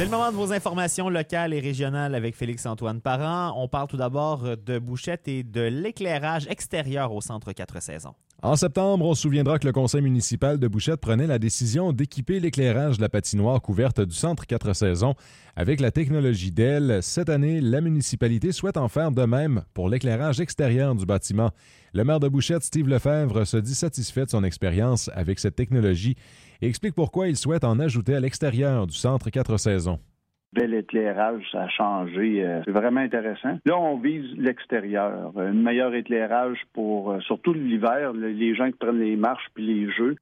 C'est le moment de vos informations locales et régionales avec Félix-Antoine Parent. On parle tout d'abord de Bouchette et de l'éclairage extérieur au centre 4 saisons. En septembre, on se souviendra que le conseil municipal de Bouchette prenait la décision d'équiper l'éclairage de la patinoire couverte du centre 4 saisons avec la technologie d'EL. Cette année, la municipalité souhaite en faire de même pour l'éclairage extérieur du bâtiment. Le maire de Bouchette, Steve Lefebvre, se dit satisfait de son expérience avec cette technologie et explique pourquoi il souhaite en ajouter à l'extérieur du centre 4 saisons bel éclairage, ça a changé. Euh, c'est vraiment intéressant. Là, on vise l'extérieur. Un meilleur éclairage pour, euh, surtout l'hiver, les gens qui prennent les marches puis les jeux.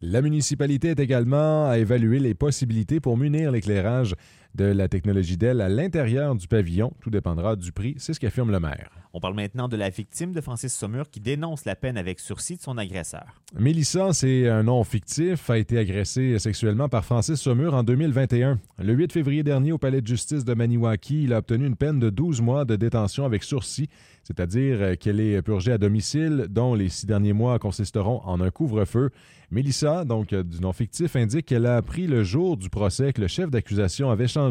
La municipalité est également à évaluer les possibilités pour munir l'éclairage de la technologie d'elle à l'intérieur du pavillon. Tout dépendra du prix, c'est ce qu'affirme le maire. On parle maintenant de la victime de Francis Saumur qui dénonce la peine avec sursis de son agresseur. Mélissa, c'est un nom fictif, a été agressée sexuellement par Francis Saumur en 2021. Le 8 février dernier, au palais de justice de Maniwaki, il a obtenu une peine de 12 mois de détention avec sursis, c'est-à-dire qu'elle est purgée à domicile, dont les six derniers mois consisteront en un couvre-feu. Mélissa, donc du nom fictif, indique qu'elle a appris le jour du procès que le chef d'accusation avait changé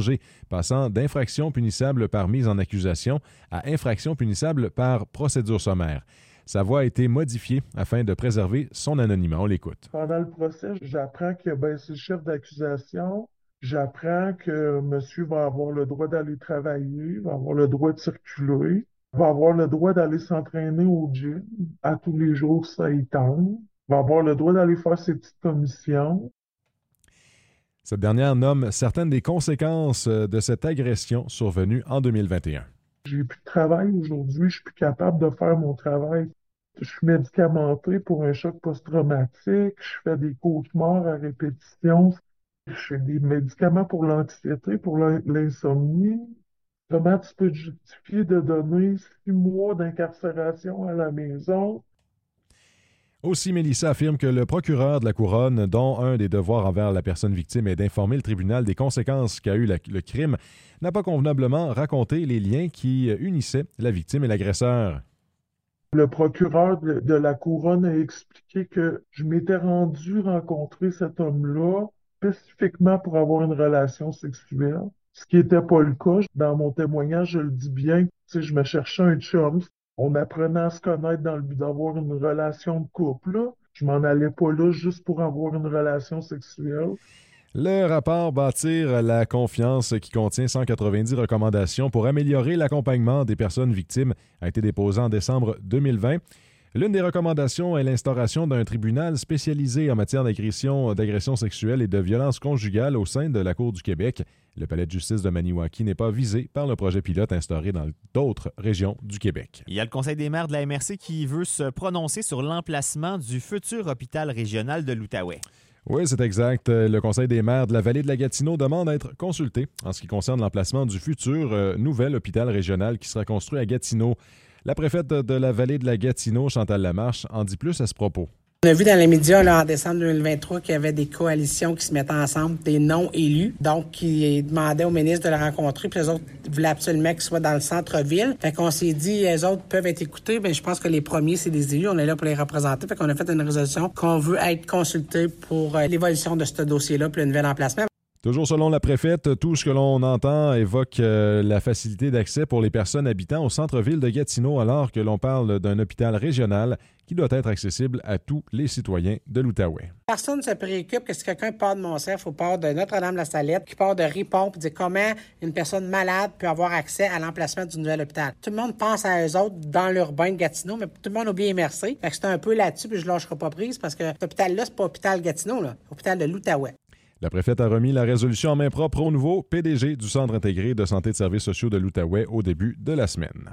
passant d'infraction punissable par mise en accusation à infraction punissable par procédure sommaire. Sa voix a été modifiée afin de préserver son anonymat. On l'écoute. Pendant le procès, j'apprends que ben, c'est le chef d'accusation. J'apprends que monsieur va avoir le droit d'aller travailler, va avoir le droit de circuler, va avoir le droit d'aller s'entraîner au gym à tous les jours, ça y tente, va avoir le droit d'aller faire ses petites commissions, cette dernière nomme certaines des conséquences euh, de cette agression survenue en 2021. J'ai plus de travail aujourd'hui, je suis plus capable de faire mon travail. Je suis médicamenté pour un choc post-traumatique, je fais des cauchemars à répétition, je fais des médicaments pour l'anxiété, pour l'insomnie. Comment tu peux justifier de donner six mois d'incarcération à la maison? Aussi, Mélissa affirme que le procureur de la Couronne, dont un des devoirs envers la personne victime est d'informer le tribunal des conséquences qu'a eu le crime, n'a pas convenablement raconté les liens qui unissaient la victime et l'agresseur. Le procureur de la Couronne a expliqué que je m'étais rendu rencontrer cet homme-là spécifiquement pour avoir une relation sexuelle, ce qui n'était pas le cas. Dans mon témoignage, je le dis bien, je me cherchais un chum, on apprenait à se connaître dans le but d'avoir une relation de couple. Je m'en allais pas là juste pour avoir une relation sexuelle. Le rapport Bâtir la confiance qui contient 190 recommandations pour améliorer l'accompagnement des personnes victimes a été déposé en décembre 2020. L'une des recommandations est l'instauration d'un tribunal spécialisé en matière d'agression, d'agression sexuelle et de violence conjugale au sein de la Cour du Québec. Le palais de justice de Maniwaki n'est pas visé par le projet pilote instauré dans d'autres régions du Québec. Il y a le Conseil des maires de la MRC qui veut se prononcer sur l'emplacement du futur hôpital régional de l'Outaouais. Oui, c'est exact. Le Conseil des maires de la vallée de la Gatineau demande à être consulté en ce qui concerne l'emplacement du futur euh, nouvel hôpital régional qui sera construit à Gatineau. La préfète de la vallée de la Gatineau, Chantal Lamarche, en dit plus à ce propos. On a vu dans les médias là, en décembre 2023 qu'il y avait des coalitions qui se mettaient ensemble, des non-élus, donc qui demandaient au ministre de le rencontrer, puis les autres voulaient absolument qu'il soit dans le centre-ville. Fait qu'on s'est dit, les autres peuvent être écoutés, mais je pense que les premiers, c'est les élus, on est là pour les représenter. Fait qu'on a fait une résolution qu'on veut être consulté pour euh, l'évolution de ce dossier-là, pour le nouvel emplacement. Toujours selon la préfète, tout ce que l'on entend évoque euh, la facilité d'accès pour les personnes habitant au centre-ville de Gatineau, alors que l'on parle d'un hôpital régional qui doit être accessible à tous les citoyens de l'Outaouais. Personne ne se préoccupe que si quelqu'un part de Montserrat ou part de Notre-Dame-la-Salette, qui part de Ripon, puis dit comment une personne malade peut avoir accès à l'emplacement du nouvel hôpital. Tout le monde pense à eux autres dans l'urbain de Gatineau, mais tout le monde oublie MRC. Fait que c'est un peu là-dessus, puis je lâcherai pas prise parce que cet hôpital-là, c'est pas hôpital Gatineau, là, hôpital de l'Outaouais. La préfète a remis la résolution en main propre au nouveau PDG du Centre intégré de santé et de services sociaux de l'Outaouais au début de la semaine.